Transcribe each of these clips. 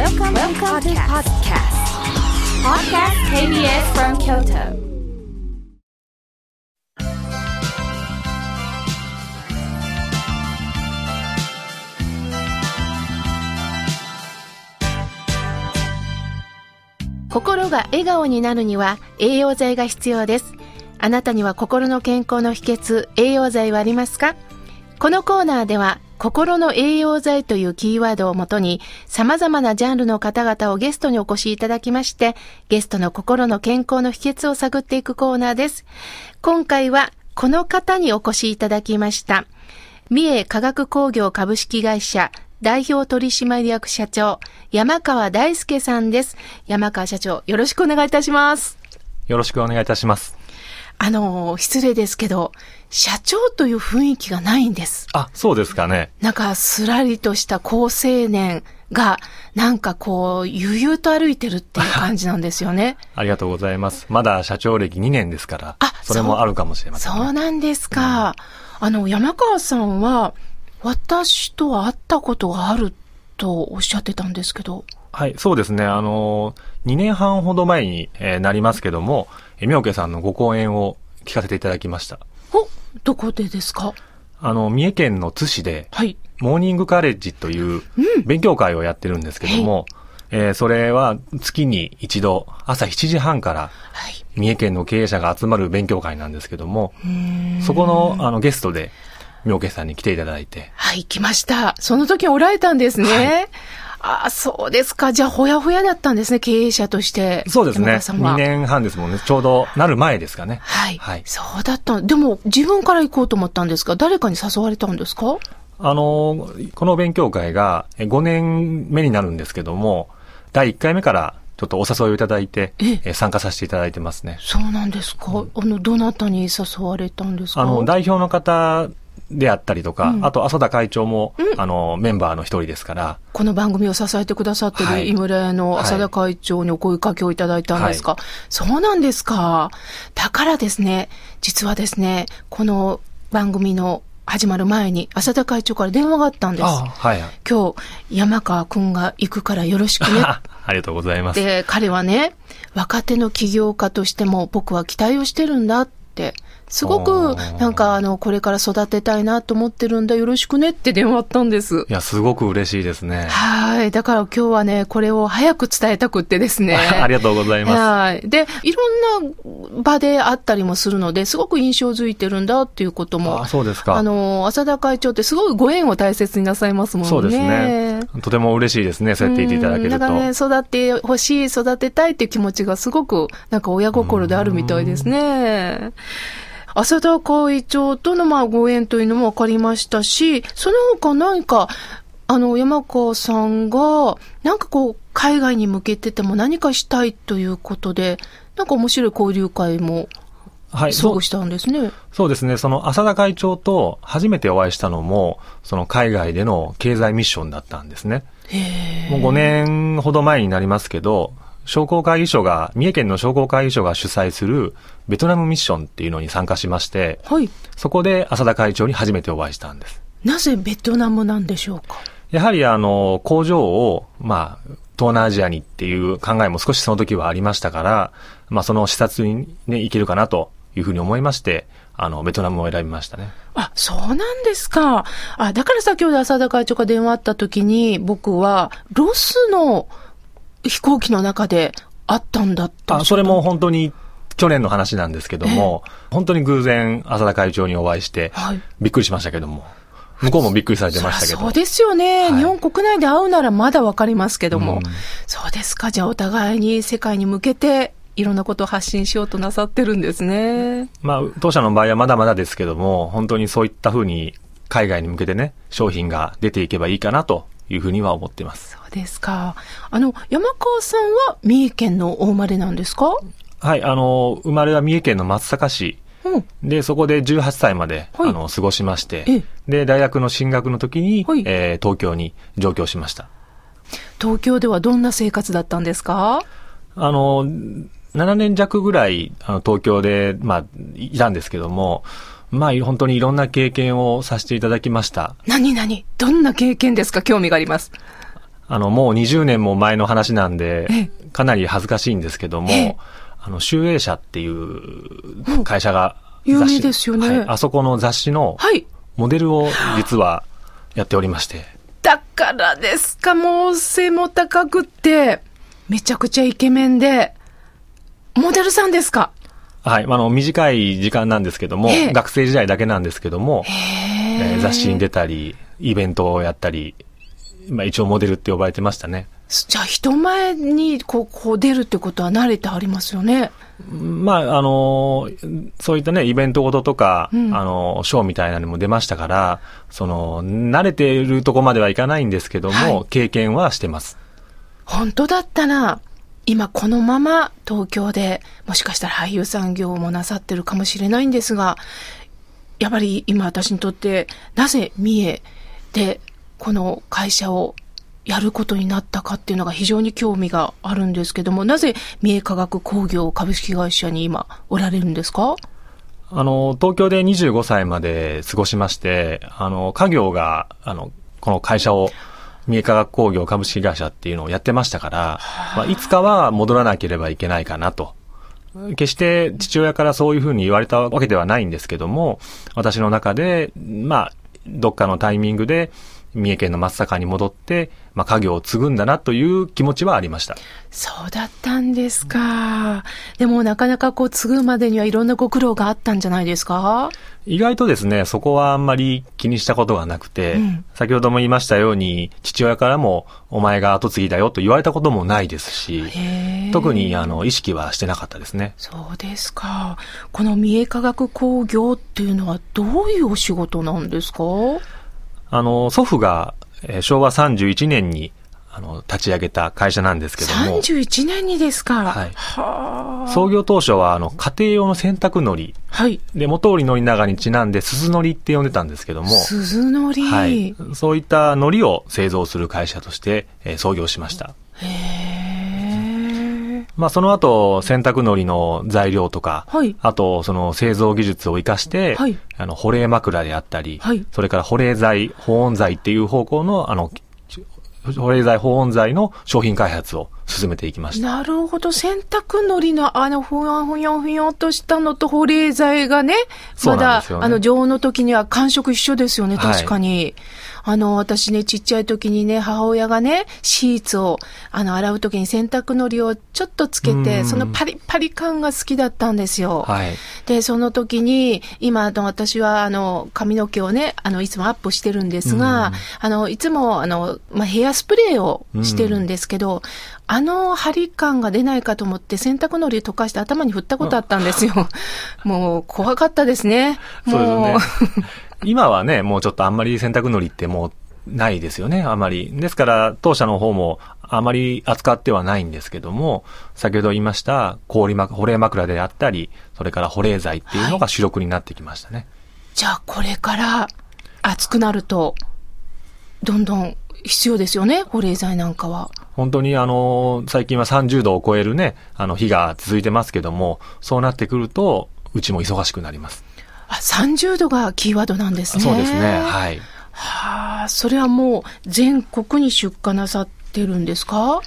Welcome, Welcome to podcast. Podcast KBS from Kyoto. 心が笑顔になるには栄養剤が必要です。あなたには心の健康の秘訣、栄養剤はありますか？このコーナーでは心の栄養剤というキーワードをもとに様々なジャンルの方々をゲストにお越しいただきまして、ゲストの心の健康の秘訣を探っていくコーナーです。今回はこの方にお越しいただきました。三重化学工業株式会社代表取締役社長、山川大輔さんです。山川社長、よろしくお願いいたします。よろしくお願いいたします。あの、失礼ですけど、社長という雰囲気がないんです。あ、そうですかね。なんか、すらりとした好青年が、なんかこう、悠々と歩いてるっていう感じなんですよね。ありがとうございます。まだ社長歴2年ですから、あそれもあるかもしれません、ね、そうなんですか。うん、あの、山川さんは、私とは会ったことがあるとおっしゃってたんですけど。はい、そうですね。あの、2年半ほど前に、えー、なりますけども、えみょうけさんのご講演を聞かせていただきました。お、どこでですか？あの、三重県の津市で、はい。モーニングカレッジという勉強会をやってるんですけども、うん、えー、それは月に一度朝7時半から、三重県の経営者が集まる勉強会なんですけども、そこのあのゲストで、妙慶さんに来ていただいて。はい、来ました。その時おられたんですね。はい、ああ、そうですか。じゃあ、ほやほやだったんですね、経営者として。そうですね。2年半ですもんね。ちょうどなる前ですかね。はい。はい。そうだった。でも、自分から行こうと思ったんですか？誰かに誘われたんですか？あの、この勉強会が5年目になるんですけども、第1回目からちょっとお誘いをいただいて、え参加させていただいてますね。そうなんですか。うん、あの、どなたに誘われたんですか？あの、代表の方であったりとか、うん、あと浅田会長も、うん、あの、メンバーの一人ですから。この番組を支えてくださってる井村屋の浅田会長にお声かけをいただいたんですか、はい、そうなんですか。だからですね、実はですね、この番組の始まる前に浅田会長から電話があったんです。はい、今日、山川くんが行くからよろしくね。ありがとうございます。で、彼はね、若手の起業家としても僕は期待をしてるんだって。すごく、なんか、あの、これから育てたいなと思ってるんだ、よろしくねって電話あったんです。いや、すごく嬉しいですね。はい。だから今日はね、これを早く伝えたくってですね。ありがとうございます。はい。で、いろんな場であったりもするので、すごく印象づいてるんだっていうことも。あ、そうですか。あの、浅田会長ってすごいご縁を大切になさいますもんね。そうですね。とても嬉しいですね、そうやって言っていただけると。なんかね、育ってほしい、育てたいっていう気持ちがすごく、なんか親心であるみたいですね。浅田会長とのまあご縁というのも分かりましたし、その他何か、あの、山川さんが、なんかこう、海外に向けてても何かしたいということで、なんか面白い交流会も、はい。そうしたんですね。そうですね。その浅田会長と初めてお会いしたのも、その海外での経済ミッションだったんですね。もう5年ほど前になりますけど、商工会議所が、三重県の商工会議所が主催するベトナムミッションっていうのに参加しまして、はい。そこで浅田会長に初めてお会いしたんです。なぜベトナムなんでしょうか？やはりあの、工場を、まあ、東南アジアにっていう考えも少しその時はありましたから、まあその視察にね、行けるかなというふうに思いまして、あの、ベトナムを選びましたね。あ、そうなんですか。あ、だから先ほど浅田会長が電話あった時に、僕は、ロスの飛行機の中であったんだと。あ、それも本当に去年の話なんですけども、本当に偶然浅田会長にお会いして、はい、びっくりしましたけども。向こうもびっくりされてましたけど。そうですよね、はい、日本国内で会うならまだわかりますけども、うん、そうですか。じゃあお互いに世界に向けて、いろんなことを発信しようとなさってるんですね。まあ、当社の場合はまだまだですけども、本当にそういったふうに海外に向けてね、商品が出ていけばいいかなというふうには思ってます。そうですか。あの、山川さんは三重県のお生まれなんですか？はい、あの、生まれは三重県の松阪市。うん、で、そこで18歳まで、はい、あの、過ごしまして、で、大学の進学の時に、はい、えー、東京に上京しました。東京ではどんな生活だったんですか？あの、7年弱ぐらい、あの、東京で、まあ、いたんですけども、まあ、本当にいろんな経験をさせていただきました。何何？どんな経験ですか？興味があります。あの、もう20年も前の話なんでえ、かなり恥ずかしいんですけども、ええ。あの、集英社っていう会社が、有名ですよね。はい。あそこの雑誌のはい。モデルを実はやっておりまして、だからですか、もう背も高くって、めちゃくちゃイケメンで、モデルさんですか？はい、あの、短い時間なんですけども、ええ学生時代だけなんですけども、へえー雑誌に出たり、イベントをやったり、まあ一応モデルって呼ばれてましたね。じゃあ人前にこうこう出るってことは慣れてありますよね。まあ、あのーそういったね、イベントごととか、うんあのーショーみたいなのも出ましたから、その、慣れているとこまではいかないんですけども、はい経験はしてます。本当だったら、今このまま東京でもしかしたら俳優産業もなさってるかもしれないんですが、やっぱり今私にとってなぜ三重でこの会社をやることになったかっていうのが非常に興味があるんですけども、なぜ三重化学工業株式会社に今おられるんですか？あの、東京で25歳まで過ごしまして、あの、家業が、あの、この会社を、三重化学工業株式会社っていうのをやってましたから、まあ、いつかは戻らなければいけないかなと。決して父親からそういうふうに言われたわけではないんですけども、私の中で、まあ、どっかのタイミングで、三重県の松阪に戻って、まあ、家業を継ぐんだなという気持ちはありました。そうだったんですか。でもなかなかこう継ぐまでにはいろんなご苦労があったんじゃないですか？意外とですね、そこはあんまり気にしたことがなくて、うん先ほども言いましたように、父親からも、お前が後継ぎだよと言われたこともないですし、特にあの意識はしてなかったですね。そうですか。この三重化学工業っていうのはどういうお仕事なんですか？あの、祖父が、えー昭和31年にあの立ち上げた会社なんですけども、?31 年にですかはいはあ。創業当初はあの家庭用の洗濯のり、はい。で、元織宣長にちなんで鈴のりって呼んでたんですけども、鈴のり。はい、そういったのりを製造する会社として、えー創業しました。へえ。まあ、その後、洗濯のりの材料とか、はいあと、その製造技術を活かして、はいあの、保冷枕であったり、はいそれから保冷剤、保温剤っていう方向の、あの、保冷剤、保温剤の商品開発を進めていきました。なるほど。洗濯のりのあの、ふよんふよんふよんとしたのと保冷剤がね、まだ、ねあの、常温の時には感触一緒ですよね、はい確かに。あの、私ね、ちっちゃい時にね、母親がね、シーツを、あの、洗う時に洗濯のりをちょっとつけうて、んそのパリパリ感が好きだったんですよ。はい。で、その時に、今、あの、私は、あの、髪の毛をね、あの、いつもアップしてるんですが、うんあの、いつも、あの、まあ、ヘアスプレーをしてるんですけど、あの張り感が出ないかと思って洗濯のり溶かして頭に振ったことあったんですよ。もう、怖かったですね。そうですもね。今はね、もうちょっとあんまり洗濯のりってもうないですよね、あまり。ですから、当社の方もあまり扱ってはないんですけども、先ほど言いました氷枕、保冷枕であったり、それから保冷剤っていうのが主力になってきましたね。じゃあ、これから暑くなると、どんどん必要ですよね、保冷剤なんかは。本当にあの、最近は30度を超えるね、あの日が続いてますけども、そうなってくると、うちも忙しくなります。あ、30度がキーワードなんですね。そうですね、はい。はあ、それはもう全国に出荷なさってるんですか？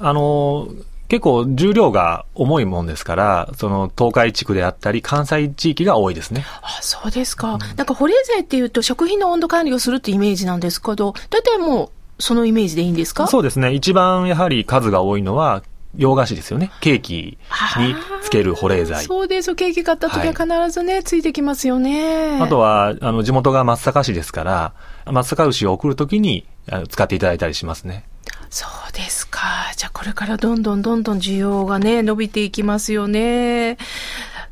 あの、結構重量が重いもんですから、その東海地区であったり、関西地域が多いですね。あ、そうですか。なんか保冷剤っていうと食品の温度管理をするってイメージなんですけど、大体もうそのイメージでいいんですか？そうですね。一番やはり数が多いのは、洋菓子ですよね。ケーキにつける保冷剤。そうです。ケーキ買った時は必ずね、ついてきますよね。あとは、あの、地元が松阪市ですから、松阪牛を送るときにあの使っていただいたりしますね。そうですか。じゃあこれからどんどんどんどん需要がね、伸びていきますよね。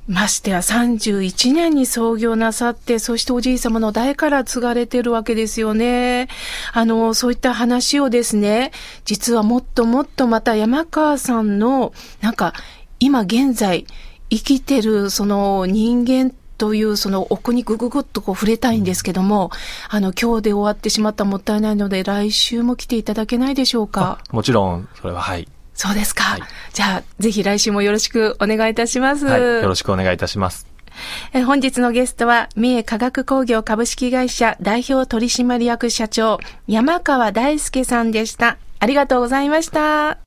ましてや31年に創業なさって、そしておじい様の代から継がれてるわけですよね。あの、そういった話をですね、実はもっともっとまた山川さんの、なんか、今現在、生きてるその人間というその奥にぐぐぐっとこう触れたいんですけども、あの、今日で終わってしまったもったいないので、来週も来ていただけないでしょうか？もちろん、それははい。そうですか。はいじゃあ、ぜひ来週もよろしくお願いいたします。はい。よろしくお願いいたします。え本日のゲストは、三重化学工業株式会社代表取締役社長、山川大輔さんでした。ありがとうございました。